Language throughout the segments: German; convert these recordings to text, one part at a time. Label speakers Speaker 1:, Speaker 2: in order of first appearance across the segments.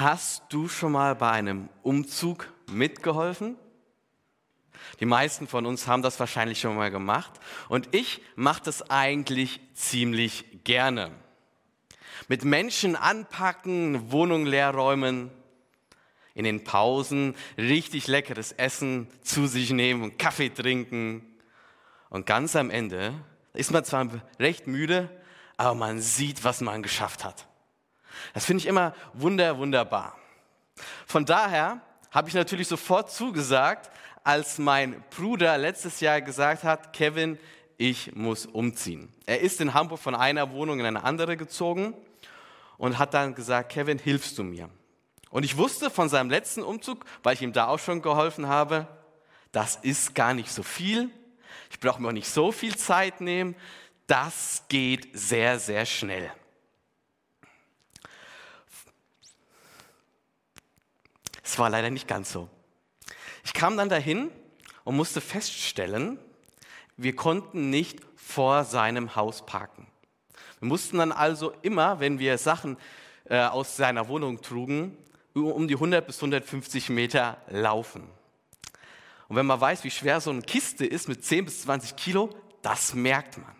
Speaker 1: Hast du schon mal bei einem Umzug mitgeholfen? Die meisten von uns haben das wahrscheinlich schon mal gemacht und ich mache das eigentlich ziemlich gerne. Mit Menschen anpacken, Wohnung leerräumen, in den Pausen richtig leckeres Essen zu sich nehmen und Kaffee trinken. Und ganz am Ende ist man zwar recht müde, aber man sieht, was man geschafft hat. Das finde ich immer wunder, wunderbar. Von daher habe ich natürlich sofort zugesagt, als mein Bruder letztes Jahr gesagt hat, Kevin, ich muss umziehen. Er ist in Hamburg von einer Wohnung in eine andere gezogen und hat dann gesagt, Kevin, hilfst du mir? Und ich wusste von seinem letzten Umzug, weil ich ihm da auch schon geholfen habe, das ist gar nicht so viel. Ich brauche mir auch nicht so viel Zeit nehmen. Das geht sehr, sehr schnell. Es war leider nicht ganz so. Ich kam dann dahin und musste feststellen, wir konnten nicht vor seinem Haus parken. Wir mussten dann also immer, wenn wir Sachen äh, aus seiner Wohnung trugen, um die 100 bis 150 Meter laufen. Und wenn man weiß, wie schwer so eine Kiste ist mit 10 bis 20 Kilo, das merkt man.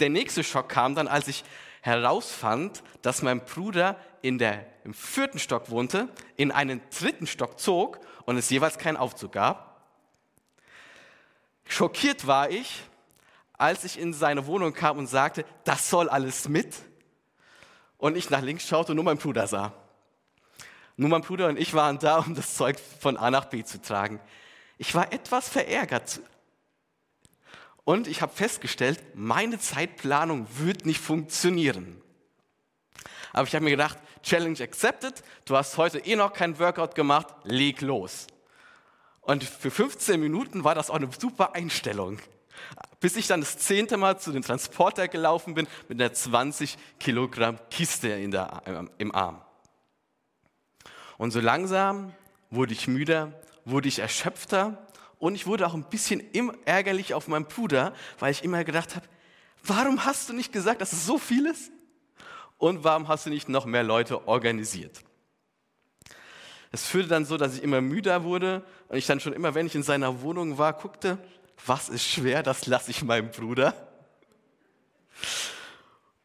Speaker 1: Der nächste Schock kam dann, als ich herausfand, dass mein Bruder in der, im vierten Stock wohnte, in einen dritten Stock zog und es jeweils keinen Aufzug gab. Schockiert war ich, als ich in seine Wohnung kam und sagte, das soll alles mit. Und ich nach links schaute und nur mein Bruder sah. Nur mein Bruder und ich waren da, um das Zeug von A nach B zu tragen. Ich war etwas verärgert. Und ich habe festgestellt, meine Zeitplanung wird nicht funktionieren. Aber ich habe mir gedacht, Challenge accepted, du hast heute eh noch kein Workout gemacht, leg los. Und für 15 Minuten war das auch eine super Einstellung. Bis ich dann das zehnte Mal zu dem Transporter gelaufen bin mit einer 20 Kilogramm Kiste in der, im Arm. Und so langsam wurde ich müder, wurde ich erschöpfter und ich wurde auch ein bisschen ärgerlich auf meinen Bruder, weil ich immer gedacht habe, warum hast du nicht gesagt, dass es so viel ist? Und warum hast du nicht noch mehr Leute organisiert? Es führte dann so, dass ich immer müder wurde und ich dann schon immer, wenn ich in seiner Wohnung war, guckte, was ist schwer, das lasse ich meinem Bruder.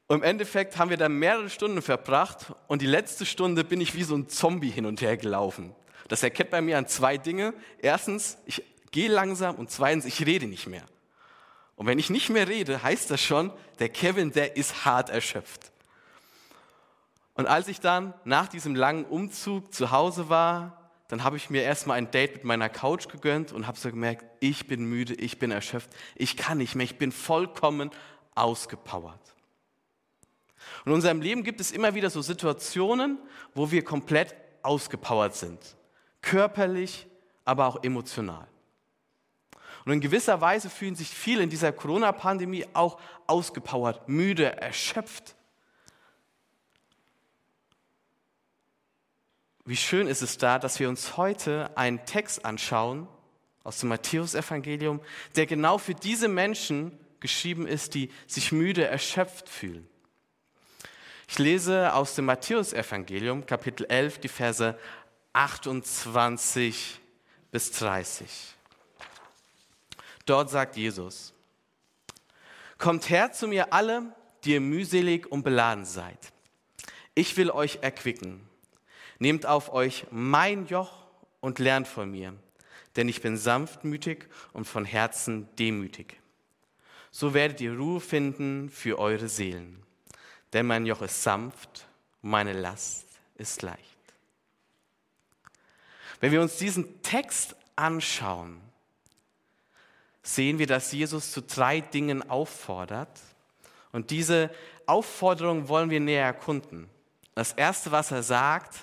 Speaker 1: Und im Endeffekt haben wir dann mehrere Stunden verbracht und die letzte Stunde bin ich wie so ein Zombie hin und her gelaufen. Das erkennt bei mir an zwei Dinge. Erstens, ich gehe langsam und zweitens, ich rede nicht mehr. Und wenn ich nicht mehr rede, heißt das schon, der Kevin, der ist hart erschöpft. Und als ich dann nach diesem langen Umzug zu Hause war, dann habe ich mir erstmal ein Date mit meiner Couch gegönnt und habe so gemerkt, ich bin müde, ich bin erschöpft, ich kann nicht mehr, ich bin vollkommen ausgepowert. Und in unserem Leben gibt es immer wieder so Situationen, wo wir komplett ausgepowert sind. Körperlich, aber auch emotional. Und in gewisser Weise fühlen sich viele in dieser Corona-Pandemie auch ausgepowert, müde, erschöpft. Wie schön ist es da, dass wir uns heute einen Text anschauen aus dem Matthäusevangelium, der genau für diese Menschen geschrieben ist, die sich müde, erschöpft fühlen. Ich lese aus dem Matthäusevangelium, Kapitel 11, die Verse 28 bis 30. Dort sagt Jesus, Kommt her zu mir alle, die ihr mühselig und beladen seid. Ich will euch erquicken. Nehmt auf euch mein Joch und lernt von mir, denn ich bin sanftmütig und von Herzen demütig. So werdet ihr Ruhe finden für eure Seelen, denn mein Joch ist sanft und meine Last ist leicht. Wenn wir uns diesen Text anschauen, sehen wir, dass Jesus zu drei Dingen auffordert. Und diese Aufforderung wollen wir näher erkunden. Das Erste, was er sagt,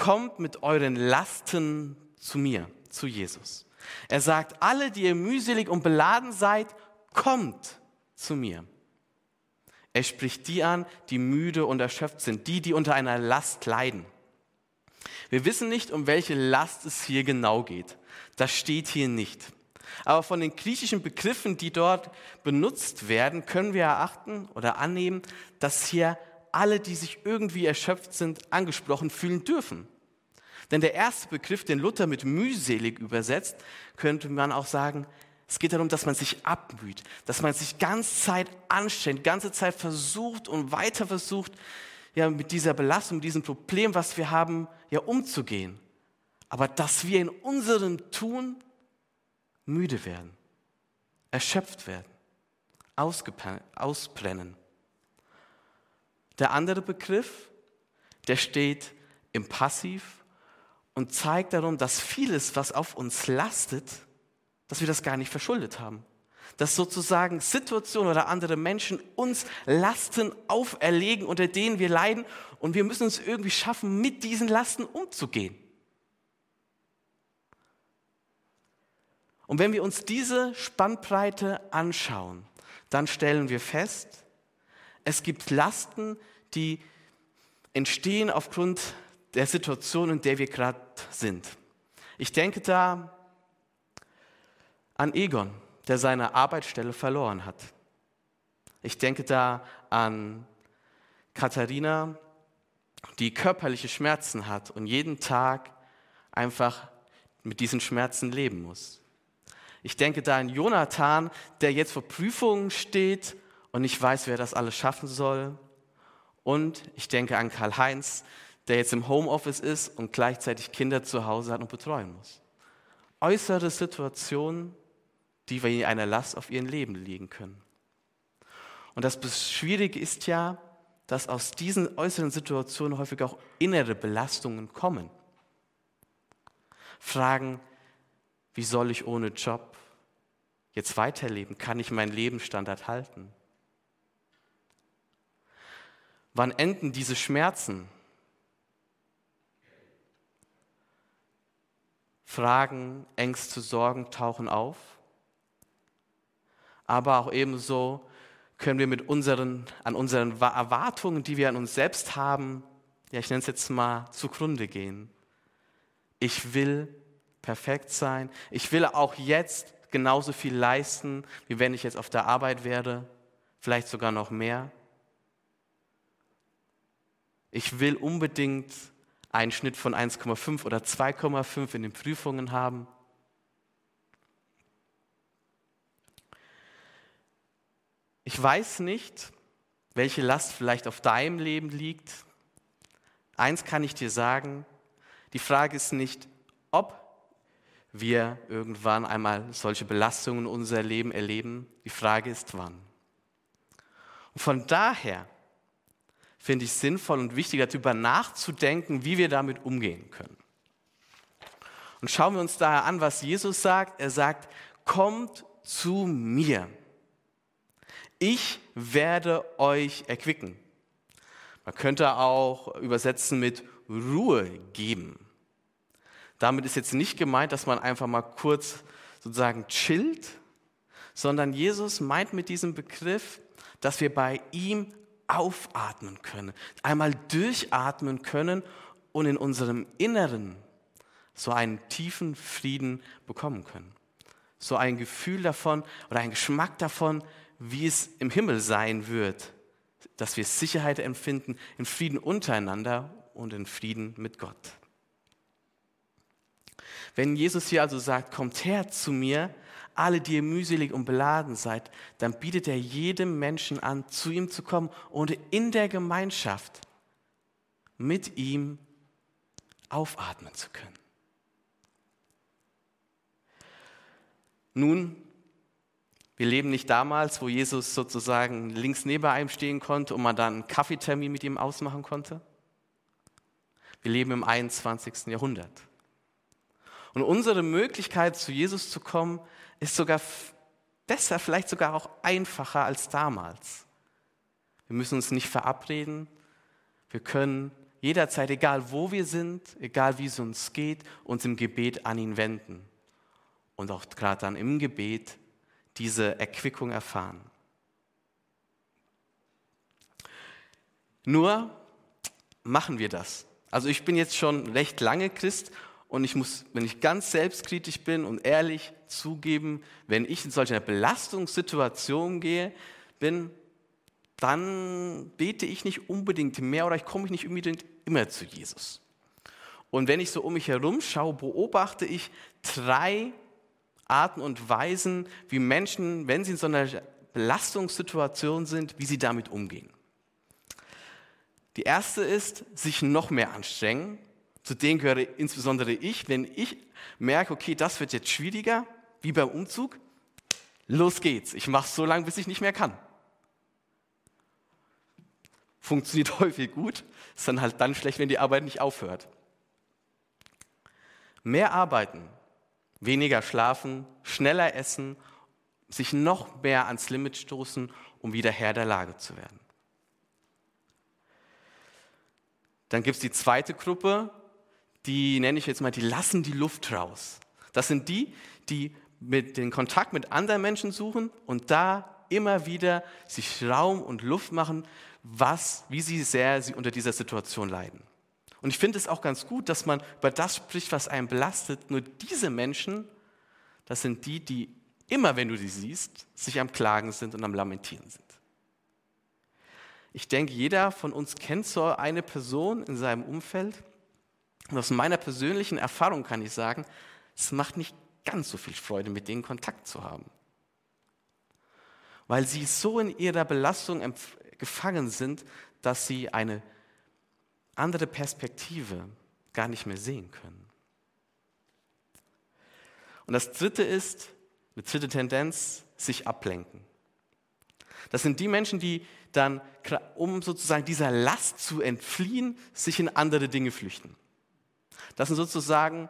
Speaker 1: kommt mit euren Lasten zu mir, zu Jesus. Er sagt, alle, die ihr mühselig und beladen seid, kommt zu mir. Er spricht die an, die müde und erschöpft sind, die, die unter einer Last leiden. Wir wissen nicht, um welche Last es hier genau geht. Das steht hier nicht. Aber von den griechischen Begriffen, die dort benutzt werden, können wir erachten oder annehmen, dass hier alle, die sich irgendwie erschöpft sind, angesprochen fühlen dürfen. Denn der erste Begriff, den Luther mit mühselig übersetzt, könnte man auch sagen, es geht darum, dass man sich abmüht, dass man sich ganze Zeit anstrengt, ganze Zeit versucht und weiter versucht, ja, mit dieser Belastung, mit diesem Problem, was wir haben, ja, umzugehen. Aber dass wir in unserem Tun müde werden, erschöpft werden, ausbrennen. Der andere Begriff, der steht im Passiv und zeigt darum, dass vieles, was auf uns lastet, dass wir das gar nicht verschuldet haben. Dass sozusagen Situationen oder andere Menschen uns Lasten auferlegen, unter denen wir leiden und wir müssen es irgendwie schaffen, mit diesen Lasten umzugehen. Und wenn wir uns diese Spannbreite anschauen, dann stellen wir fest, es gibt Lasten, die entstehen aufgrund der Situation, in der wir gerade sind. Ich denke da an Egon, der seine Arbeitsstelle verloren hat. Ich denke da an Katharina, die körperliche Schmerzen hat und jeden Tag einfach mit diesen Schmerzen leben muss. Ich denke da an Jonathan, der jetzt vor Prüfungen steht und nicht weiß, wer das alles schaffen soll. Und ich denke an Karl-Heinz, der jetzt im Homeoffice ist und gleichzeitig Kinder zu Hause hat und betreuen muss. Äußere Situationen, die wie eine Last auf ihren Leben liegen können. Und das Schwierige ist ja, dass aus diesen äußeren Situationen häufig auch innere Belastungen kommen. Fragen, wie soll ich ohne Job jetzt weiterleben? Kann ich meinen Lebensstandard halten? Wann enden diese Schmerzen? Fragen, Ängste, Sorgen tauchen auf. Aber auch ebenso können wir mit unseren, an unseren Erwartungen, die wir an uns selbst haben, ja, ich nenne es jetzt mal, zugrunde gehen. Ich will perfekt sein. Ich will auch jetzt genauso viel leisten, wie wenn ich jetzt auf der Arbeit wäre, vielleicht sogar noch mehr. Ich will unbedingt einen Schnitt von 1,5 oder 2,5 in den Prüfungen haben. Ich weiß nicht, welche Last vielleicht auf deinem Leben liegt. Eins kann ich dir sagen, die Frage ist nicht, ob wir irgendwann einmal solche Belastungen in unser Leben erleben. Die Frage ist, wann. Und von daher finde ich sinnvoll und wichtig, darüber nachzudenken, wie wir damit umgehen können. Und schauen wir uns daher an, was Jesus sagt. Er sagt, kommt zu mir. Ich werde euch erquicken. Man könnte auch übersetzen mit Ruhe geben. Damit ist jetzt nicht gemeint, dass man einfach mal kurz sozusagen chillt, sondern Jesus meint mit diesem Begriff, dass wir bei ihm aufatmen können, einmal durchatmen können und in unserem Inneren so einen tiefen Frieden bekommen können. So ein Gefühl davon oder ein Geschmack davon, wie es im Himmel sein wird, dass wir Sicherheit empfinden in Frieden untereinander und in Frieden mit Gott. Wenn Jesus hier also sagt, kommt her zu mir, alle, die ihr mühselig und beladen seid, dann bietet er jedem Menschen an, zu ihm zu kommen und in der Gemeinschaft mit ihm aufatmen zu können. Nun, wir leben nicht damals, wo Jesus sozusagen links neben einem stehen konnte und man dann einen Kaffeetermin mit ihm ausmachen konnte. Wir leben im 21. Jahrhundert. Und unsere Möglichkeit, zu Jesus zu kommen, ist sogar besser, vielleicht sogar auch einfacher als damals. Wir müssen uns nicht verabreden. Wir können jederzeit, egal wo wir sind, egal wie es uns geht, uns im Gebet an ihn wenden. Und auch gerade dann im Gebet diese Erquickung erfahren. Nur machen wir das. Also ich bin jetzt schon recht lange Christ und ich muss, wenn ich ganz selbstkritisch bin und ehrlich zugeben, wenn ich in solch einer Belastungssituation gehe, bin, dann bete ich nicht unbedingt mehr oder ich komme nicht unbedingt immer zu Jesus. Und wenn ich so um mich herum schaue, beobachte ich drei Arten und Weisen, wie Menschen, wenn sie in so einer Belastungssituation sind, wie sie damit umgehen. Die erste ist, sich noch mehr anstrengen. Zu denen gehöre insbesondere ich. Wenn ich merke, okay, das wird jetzt schwieriger, wie beim Umzug, los geht's. Ich mache so lange, bis ich nicht mehr kann. Funktioniert häufig gut, ist dann halt dann schlecht, wenn die Arbeit nicht aufhört. Mehr arbeiten, weniger schlafen, schneller essen, sich noch mehr ans Limit stoßen, um wieder Herr der Lage zu werden. Dann gibt es die zweite Gruppe, die nenne ich jetzt mal, die lassen die Luft raus. Das sind die, die mit den Kontakt mit anderen Menschen suchen und da immer wieder sich Raum und Luft machen, was, wie sie sehr sie unter dieser Situation leiden. Und ich finde es auch ganz gut, dass man über das spricht, was einen belastet. Nur diese Menschen, das sind die, die immer, wenn du sie siehst, sich am Klagen sind und am Lamentieren sind. Ich denke, jeder von uns kennt so eine Person in seinem Umfeld. Und aus meiner persönlichen Erfahrung kann ich sagen, es macht nicht ganz so viel Freude, mit denen Kontakt zu haben. Weil sie so in ihrer Belastung gefangen sind, dass sie eine andere Perspektive gar nicht mehr sehen können. Und das dritte ist, eine dritte Tendenz, sich ablenken. Das sind die Menschen, die dann, um sozusagen dieser Last zu entfliehen, sich in andere Dinge flüchten. Das sind sozusagen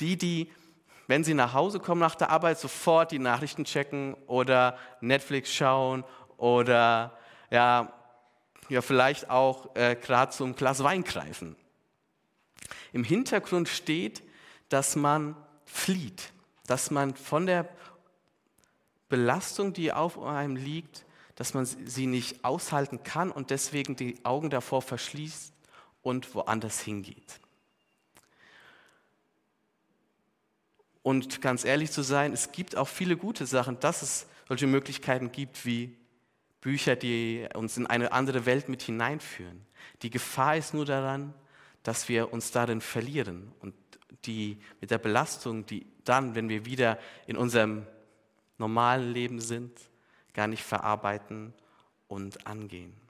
Speaker 1: die, die, wenn sie nach Hause kommen nach der Arbeit, sofort die Nachrichten checken oder Netflix schauen oder ja, ja vielleicht auch äh, gerade zum Glas Wein greifen. Im Hintergrund steht, dass man flieht, dass man von der Belastung, die auf einem liegt, dass man sie nicht aushalten kann und deswegen die Augen davor verschließt und woanders hingeht. Und ganz ehrlich zu sein, es gibt auch viele gute Sachen, dass es solche Möglichkeiten gibt wie Bücher, die uns in eine andere Welt mit hineinführen. Die Gefahr ist nur daran, dass wir uns darin verlieren und die mit der Belastung, die dann, wenn wir wieder in unserem normalen Leben sind, gar nicht verarbeiten und angehen.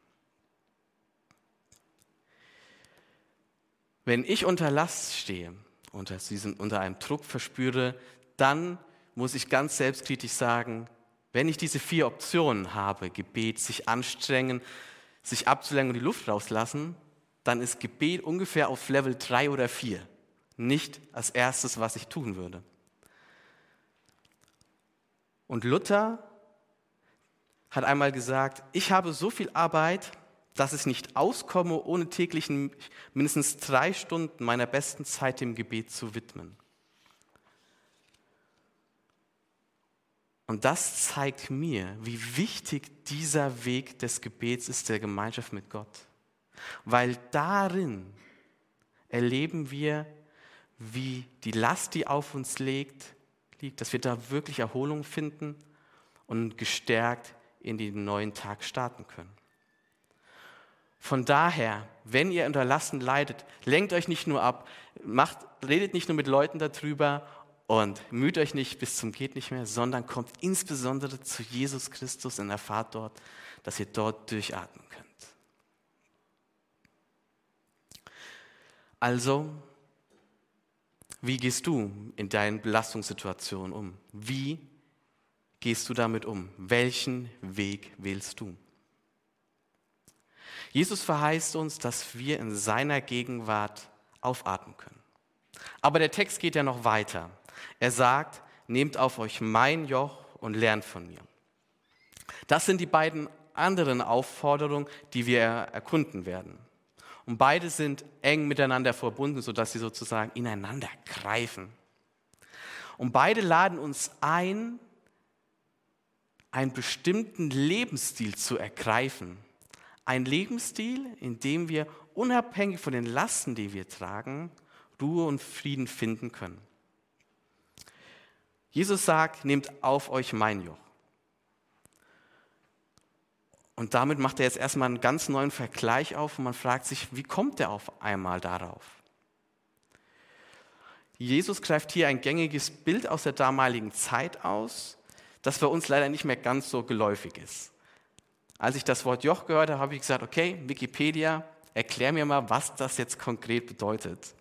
Speaker 1: Wenn ich unter Last stehe, unter, diesem, unter einem Druck verspüre, dann muss ich ganz selbstkritisch sagen, wenn ich diese vier Optionen habe, Gebet, sich anstrengen, sich abzulenken und die Luft rauslassen, dann ist Gebet ungefähr auf Level 3 oder 4. Nicht als erstes, was ich tun würde. Und Luther hat einmal gesagt, ich habe so viel Arbeit, dass ich nicht auskomme, ohne täglich mindestens drei Stunden meiner besten Zeit dem Gebet zu widmen. Und das zeigt mir, wie wichtig dieser Weg des Gebets ist, der Gemeinschaft mit Gott. Weil darin erleben wir, wie die Last, die auf uns liegt, liegt, dass wir da wirklich Erholung finden und gestärkt in den neuen Tag starten können. Von daher, wenn ihr unter Lasten leidet, lenkt euch nicht nur ab, macht, redet nicht nur mit Leuten darüber und müht euch nicht bis zum geht nicht mehr, sondern kommt insbesondere zu Jesus Christus und erfahrt dort, dass ihr dort durchatmen könnt. Also, wie gehst du in deinen Belastungssituationen um? Wie gehst du damit um? Welchen Weg wählst du? Jesus verheißt uns, dass wir in seiner Gegenwart aufatmen können. Aber der Text geht ja noch weiter. Er sagt, nehmt auf euch mein Joch und lernt von mir. Das sind die beiden anderen Aufforderungen, die wir erkunden werden. Und beide sind eng miteinander verbunden, sodass sie sozusagen ineinander greifen. Und beide laden uns ein, einen bestimmten Lebensstil zu ergreifen. Ein Lebensstil, in dem wir unabhängig von den Lasten, die wir tragen, Ruhe und Frieden finden können. Jesus sagt, nehmt auf euch mein Joch. Und damit macht er jetzt erstmal einen ganz neuen Vergleich auf und man fragt sich, wie kommt er auf einmal darauf? Jesus greift hier ein gängiges Bild aus der damaligen Zeit aus, das für uns leider nicht mehr ganz so geläufig ist. Als ich das Wort Joch gehört habe, habe ich gesagt, okay, Wikipedia, erklär mir mal, was das jetzt konkret bedeutet.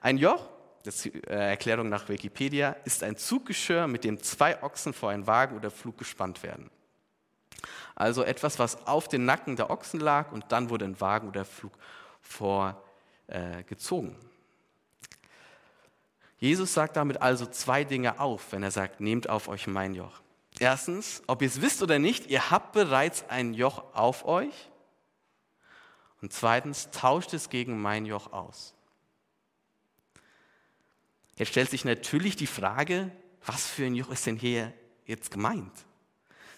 Speaker 1: Ein Joch, das ist die äh, Erklärung nach Wikipedia, ist ein Zuggeschirr, mit dem zwei Ochsen vor einen Wagen oder Flug gespannt werden. Also etwas, was auf den Nacken der Ochsen lag und dann wurde ein Wagen oder Flug vorgezogen. Äh, Jesus sagt damit also zwei Dinge auf, wenn er sagt, nehmt auf euch mein Joch. Erstens, ob ihr es wisst oder nicht, ihr habt bereits ein Joch auf euch. Und zweitens, tauscht es gegen mein Joch aus. Jetzt stellt sich natürlich die Frage, was für ein Joch ist denn hier jetzt gemeint?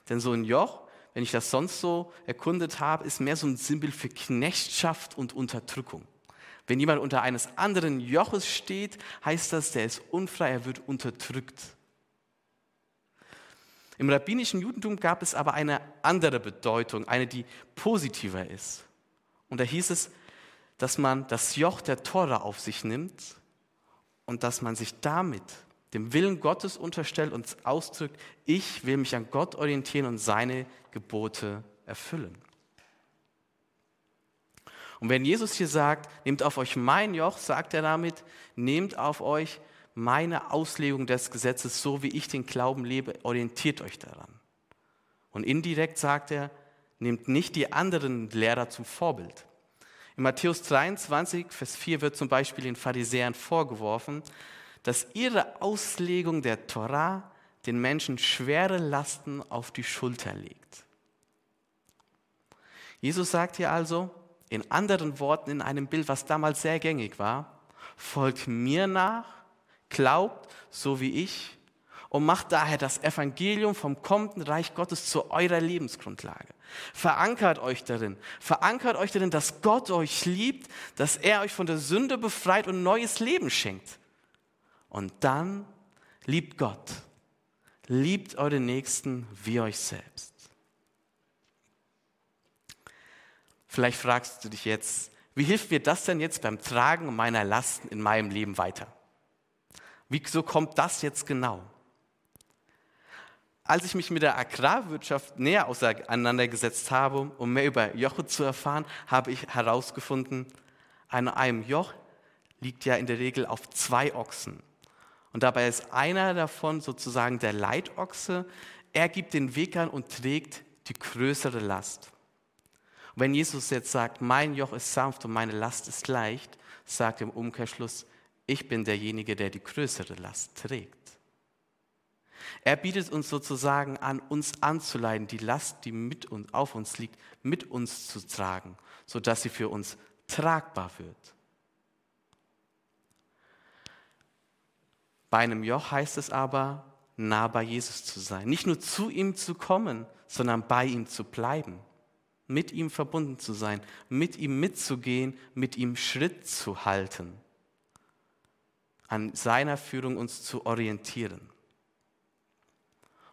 Speaker 1: Denn so ein Joch, wenn ich das sonst so erkundet habe, ist mehr so ein Symbol für Knechtschaft und Unterdrückung. Wenn jemand unter eines anderen Joches steht, heißt das, der ist unfrei, er wird unterdrückt. Im rabbinischen Judentum gab es aber eine andere Bedeutung, eine, die positiver ist. Und da hieß es, dass man das Joch der Tora auf sich nimmt und dass man sich damit dem Willen Gottes unterstellt und ausdrückt, ich will mich an Gott orientieren und seine Gebote erfüllen. Und wenn Jesus hier sagt, nehmt auf euch mein Joch, sagt er damit, nehmt auf euch meine Auslegung des Gesetzes, so wie ich den Glauben lebe, orientiert euch daran. Und indirekt sagt er, nehmt nicht die anderen Lehrer zum Vorbild. In Matthäus 23, Vers 4 wird zum Beispiel den Pharisäern vorgeworfen, dass ihre Auslegung der Torah den Menschen schwere Lasten auf die Schulter legt. Jesus sagt hier also, in anderen Worten, in einem Bild, was damals sehr gängig war, folgt mir nach, glaubt so wie ich und macht daher das Evangelium vom kommenden Reich Gottes zu eurer Lebensgrundlage. Verankert euch darin, verankert euch darin, dass Gott euch liebt, dass er euch von der Sünde befreit und neues Leben schenkt. Und dann liebt Gott, liebt eure Nächsten wie euch selbst. Vielleicht fragst du dich jetzt, wie hilft mir das denn jetzt beim Tragen meiner Lasten in meinem Leben weiter? Wieso kommt das jetzt genau? Als ich mich mit der Agrarwirtschaft näher auseinandergesetzt habe, um mehr über Joche zu erfahren, habe ich herausgefunden, an einem Joch liegt ja in der Regel auf zwei Ochsen. Und dabei ist einer davon sozusagen der Leitochse. Er gibt den Weg an und trägt die größere Last. Und wenn Jesus jetzt sagt, mein Joch ist sanft und meine Last ist leicht, sagt im Umkehrschluss, ich bin derjenige, der die größere Last trägt. Er bietet uns sozusagen an, uns anzuleiten, die Last, die mit uns, auf uns liegt, mit uns zu tragen, sodass sie für uns tragbar wird. Bei einem Joch heißt es aber, nah bei Jesus zu sein. Nicht nur zu ihm zu kommen, sondern bei ihm zu bleiben mit ihm verbunden zu sein, mit ihm mitzugehen, mit ihm Schritt zu halten, an seiner Führung uns zu orientieren.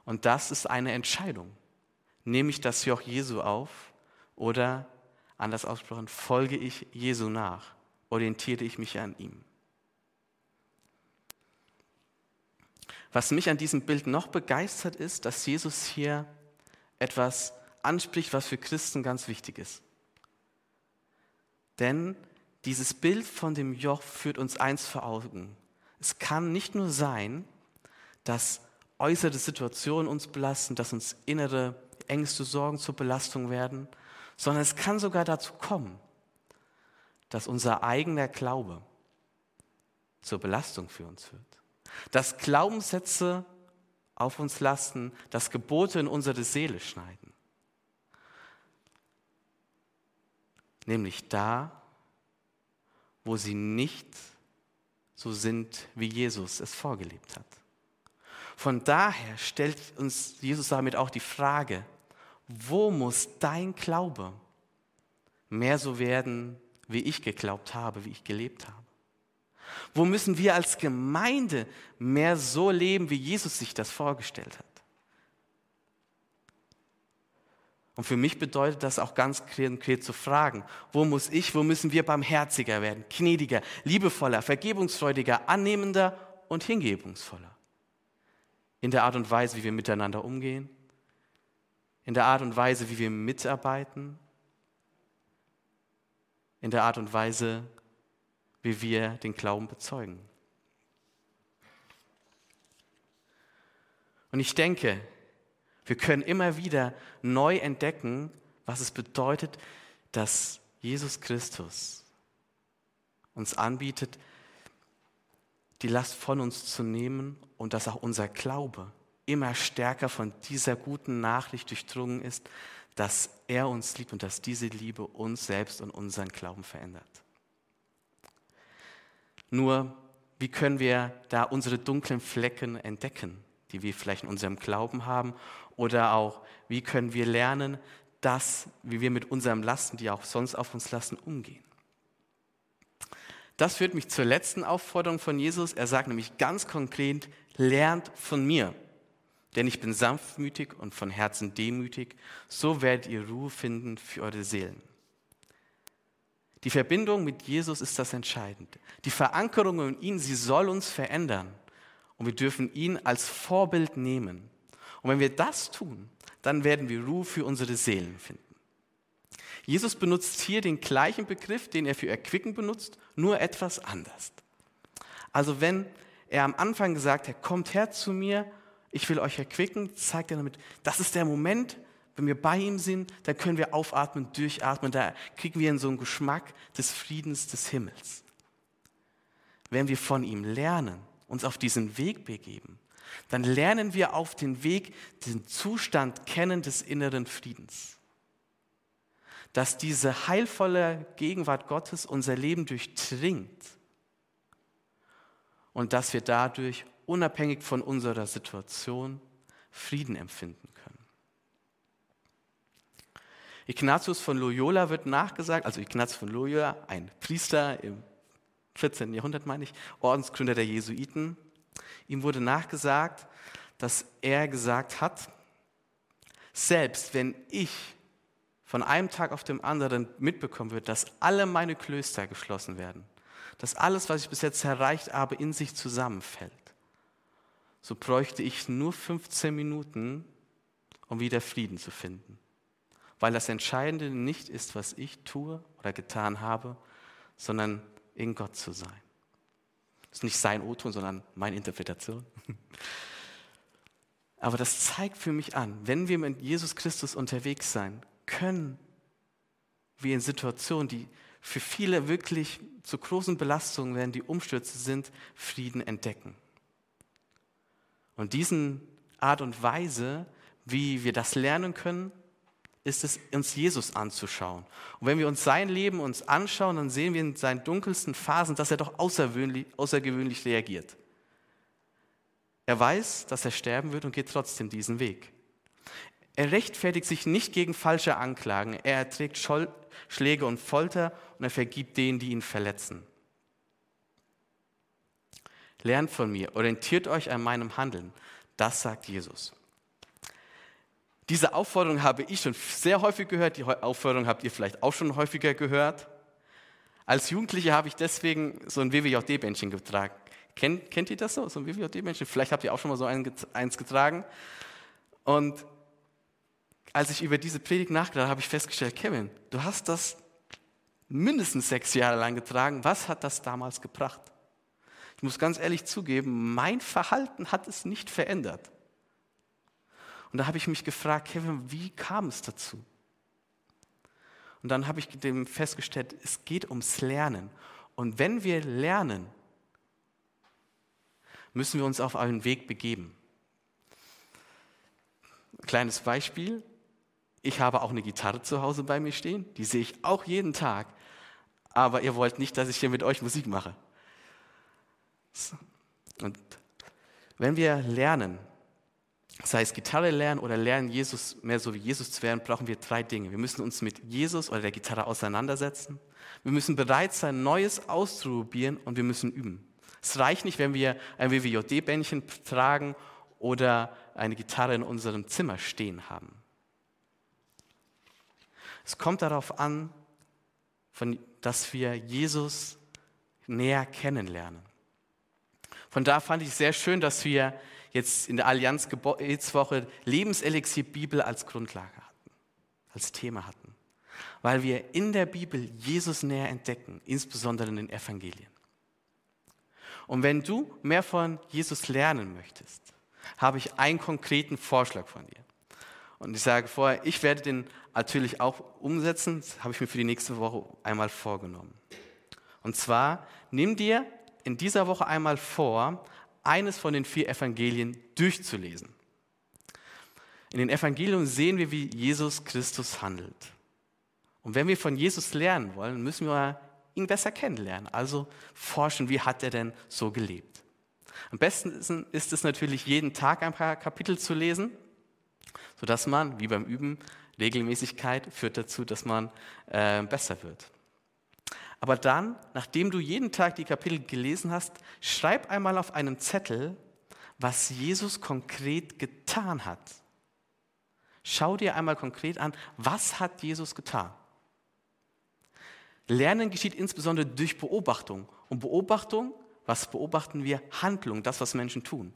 Speaker 1: Und das ist eine Entscheidung. Nehme ich das Joch Jesu auf oder, anders ausgesprochen, folge ich Jesu nach, orientiere ich mich an ihm. Was mich an diesem Bild noch begeistert ist, dass Jesus hier etwas anspricht, was für Christen ganz wichtig ist. Denn dieses Bild von dem Joch führt uns eins vor Augen. Es kann nicht nur sein, dass äußere Situationen uns belasten, dass uns innere Ängste, Sorgen zur Belastung werden, sondern es kann sogar dazu kommen, dass unser eigener Glaube zur Belastung für uns wird. Dass Glaubenssätze auf uns lasten, dass Gebote in unsere Seele schneiden. nämlich da, wo sie nicht so sind, wie Jesus es vorgelebt hat. Von daher stellt uns Jesus damit auch die Frage, wo muss dein Glaube mehr so werden, wie ich geglaubt habe, wie ich gelebt habe? Wo müssen wir als Gemeinde mehr so leben, wie Jesus sich das vorgestellt hat? Und für mich bedeutet das auch ganz konkret zu fragen, wo muss ich, wo müssen wir barmherziger werden, gnädiger, liebevoller, vergebungsfreudiger, annehmender und hingebungsvoller. In der Art und Weise, wie wir miteinander umgehen, in der Art und Weise, wie wir mitarbeiten, in der Art und Weise, wie wir den Glauben bezeugen. Und ich denke, wir können immer wieder neu entdecken, was es bedeutet, dass Jesus Christus uns anbietet, die Last von uns zu nehmen und dass auch unser Glaube immer stärker von dieser guten Nachricht durchdrungen ist, dass er uns liebt und dass diese Liebe uns selbst und unseren Glauben verändert. Nur, wie können wir da unsere dunklen Flecken entdecken, die wir vielleicht in unserem Glauben haben? Oder auch, wie können wir lernen, das, wie wir mit unseren Lasten, die auch sonst auf uns lassen, umgehen? Das führt mich zur letzten Aufforderung von Jesus. Er sagt nämlich ganz konkret, lernt von mir. Denn ich bin sanftmütig und von Herzen demütig, so werdet ihr Ruhe finden für eure Seelen. Die Verbindung mit Jesus ist das Entscheidende. Die Verankerung in ihn, sie soll uns verändern. Und wir dürfen ihn als Vorbild nehmen. Und wenn wir das tun, dann werden wir Ruhe für unsere Seelen finden. Jesus benutzt hier den gleichen Begriff, den er für Erquicken benutzt, nur etwas anders. Also wenn er am Anfang gesagt hat, kommt her zu mir, ich will euch erquicken, zeigt er damit, das ist der Moment, wenn wir bei ihm sind, da können wir aufatmen, durchatmen, da kriegen wir so einen Geschmack des Friedens des Himmels. Wenn wir von ihm lernen, uns auf diesen Weg begeben, dann lernen wir auf den Weg den Zustand kennen des inneren Friedens. Dass diese heilvolle Gegenwart Gottes unser Leben durchdringt und dass wir dadurch unabhängig von unserer Situation Frieden empfinden können. Ignatius von Loyola wird nachgesagt, also Ignatius von Loyola, ein Priester im 14. Jahrhundert, meine ich, Ordensgründer der Jesuiten. Ihm wurde nachgesagt, dass er gesagt hat, selbst wenn ich von einem Tag auf den anderen mitbekommen würde, dass alle meine Klöster geschlossen werden, dass alles, was ich bis jetzt erreicht habe, in sich zusammenfällt, so bräuchte ich nur 15 Minuten, um wieder Frieden zu finden weil das Entscheidende nicht ist, was ich tue oder getan habe, sondern in Gott zu sein. Das ist nicht sein O-Ton, sondern meine Interpretation. Aber das zeigt für mich an, wenn wir mit Jesus Christus unterwegs sein, können wir in Situationen, die für viele wirklich zu großen Belastungen werden, die Umstürze sind, Frieden entdecken. Und diesen Art und Weise, wie wir das lernen können, ist es, uns Jesus anzuschauen. Und wenn wir uns sein Leben uns anschauen, dann sehen wir in seinen dunkelsten Phasen, dass er doch außergewöhnlich, außergewöhnlich reagiert. Er weiß, dass er sterben wird und geht trotzdem diesen Weg. Er rechtfertigt sich nicht gegen falsche Anklagen. Er erträgt Schläge und Folter und er vergibt denen, die ihn verletzen. Lernt von mir, orientiert euch an meinem Handeln. Das sagt Jesus. Diese Aufforderung habe ich schon sehr häufig gehört. Die Aufforderung habt ihr vielleicht auch schon häufiger gehört. Als Jugendlicher habe ich deswegen so ein WWJD-Bändchen getragen. Kennt, kennt ihr das so, so ein WWJD-Bändchen? Vielleicht habt ihr auch schon mal so eins getragen. Und als ich über diese Predigt nachgedacht habe, habe ich festgestellt, Kevin, du hast das mindestens sechs Jahre lang getragen. Was hat das damals gebracht? Ich muss ganz ehrlich zugeben, mein Verhalten hat es nicht verändert. Und da habe ich mich gefragt, Kevin, wie kam es dazu? Und dann habe ich dem festgestellt, es geht ums Lernen. Und wenn wir lernen, müssen wir uns auf einen Weg begeben. Kleines Beispiel. Ich habe auch eine Gitarre zu Hause bei mir stehen. Die sehe ich auch jeden Tag. Aber ihr wollt nicht, dass ich hier mit euch Musik mache. Und wenn wir lernen, sei es Gitarre lernen oder lernen, Jesus mehr so wie Jesus zu werden, brauchen wir drei Dinge. Wir müssen uns mit Jesus oder der Gitarre auseinandersetzen. Wir müssen bereit sein, Neues auszuprobieren und wir müssen üben. Es reicht nicht, wenn wir ein WWJD-Bändchen tragen oder eine Gitarre in unserem Zimmer stehen haben. Es kommt darauf an, von, dass wir Jesus näher kennenlernen. Von da fand ich sehr schön, dass wir jetzt in der Allianz Gebetswoche Lebenselixier Bibel als Grundlage hatten, als Thema hatten, weil wir in der Bibel Jesus näher entdecken, insbesondere in den Evangelien. Und wenn du mehr von Jesus lernen möchtest, habe ich einen konkreten Vorschlag von dir. Und ich sage vorher, ich werde den natürlich auch umsetzen. Das habe ich mir für die nächste Woche einmal vorgenommen. Und zwar, nimm dir in dieser Woche einmal vor, eines von den vier Evangelien durchzulesen. In den Evangelien sehen wir, wie Jesus Christus handelt. Und wenn wir von Jesus lernen wollen, müssen wir ihn besser kennenlernen. Also forschen, wie hat er denn so gelebt. Am besten ist es natürlich, jeden Tag ein paar Kapitel zu lesen, sodass man, wie beim Üben, Regelmäßigkeit führt dazu, dass man äh, besser wird. Aber dann, nachdem du jeden Tag die Kapitel gelesen hast, schreib einmal auf einem Zettel, was Jesus konkret getan hat. Schau dir einmal konkret an, was hat Jesus getan? Lernen geschieht insbesondere durch Beobachtung. Und Beobachtung, was beobachten wir? Handlung, das, was Menschen tun.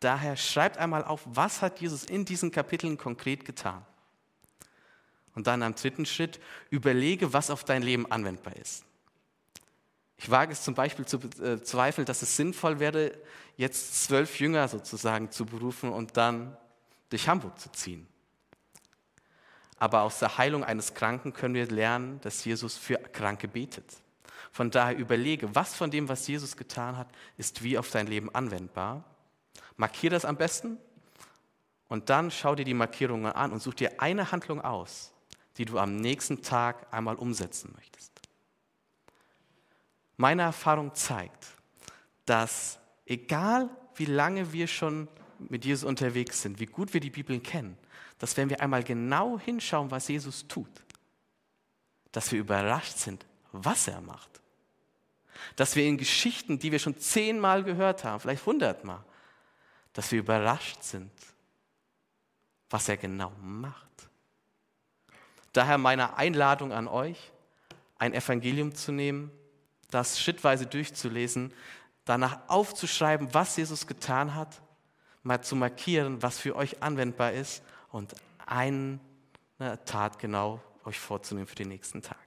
Speaker 1: Daher schreibt einmal auf, was hat Jesus in diesen Kapiteln konkret getan. Und dann am dritten Schritt, überlege, was auf dein Leben anwendbar ist. Ich wage es zum Beispiel zu bezweifeln, äh, dass es sinnvoll wäre, jetzt zwölf Jünger sozusagen zu berufen und dann durch Hamburg zu ziehen. Aber aus der Heilung eines Kranken können wir lernen, dass Jesus für Kranke betet. Von daher überlege, was von dem, was Jesus getan hat, ist wie auf dein Leben anwendbar. Markiere das am besten und dann schau dir die Markierungen an und such dir eine Handlung aus, die du am nächsten Tag einmal umsetzen möchtest. Meine Erfahrung zeigt, dass egal wie lange wir schon mit Jesus unterwegs sind, wie gut wir die Bibel kennen, dass wenn wir einmal genau hinschauen, was Jesus tut, dass wir überrascht sind, was er macht. Dass wir in Geschichten, die wir schon zehnmal gehört haben, vielleicht hundertmal, dass wir überrascht sind, was er genau macht. Daher meine Einladung an euch, ein Evangelium zu nehmen, das schrittweise durchzulesen, danach aufzuschreiben, was Jesus getan hat, mal zu markieren, was für euch anwendbar ist und eine Tat genau euch vorzunehmen für den nächsten Tag.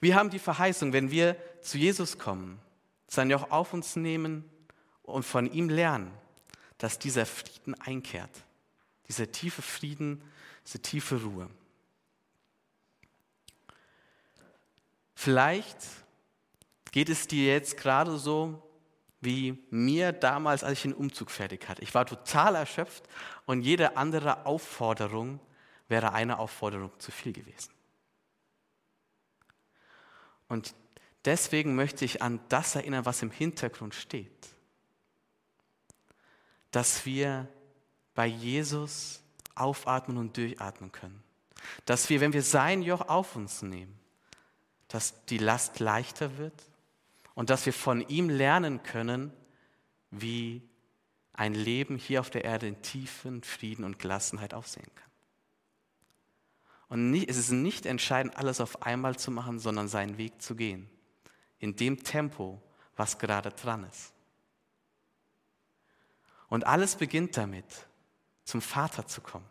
Speaker 1: Wir haben die Verheißung, wenn wir zu Jesus kommen, sein Joch auf uns nehmen und von ihm lernen, dass dieser Frieden einkehrt. Dieser tiefe Frieden, diese tiefe Ruhe. Vielleicht geht es dir jetzt gerade so, wie mir damals, als ich den Umzug fertig hatte. Ich war total erschöpft und jede andere Aufforderung wäre eine Aufforderung zu viel gewesen. Und deswegen möchte ich an das erinnern, was im Hintergrund steht. Dass wir bei Jesus aufatmen und durchatmen können. Dass wir, wenn wir sein Joch auf uns nehmen, dass die Last leichter wird und dass wir von ihm lernen können, wie ein Leben hier auf der Erde in tiefen Frieden und Gelassenheit aussehen kann. Und es ist nicht entscheidend, alles auf einmal zu machen, sondern seinen Weg zu gehen. In dem Tempo, was gerade dran ist. Und alles beginnt damit, zum Vater zu kommen.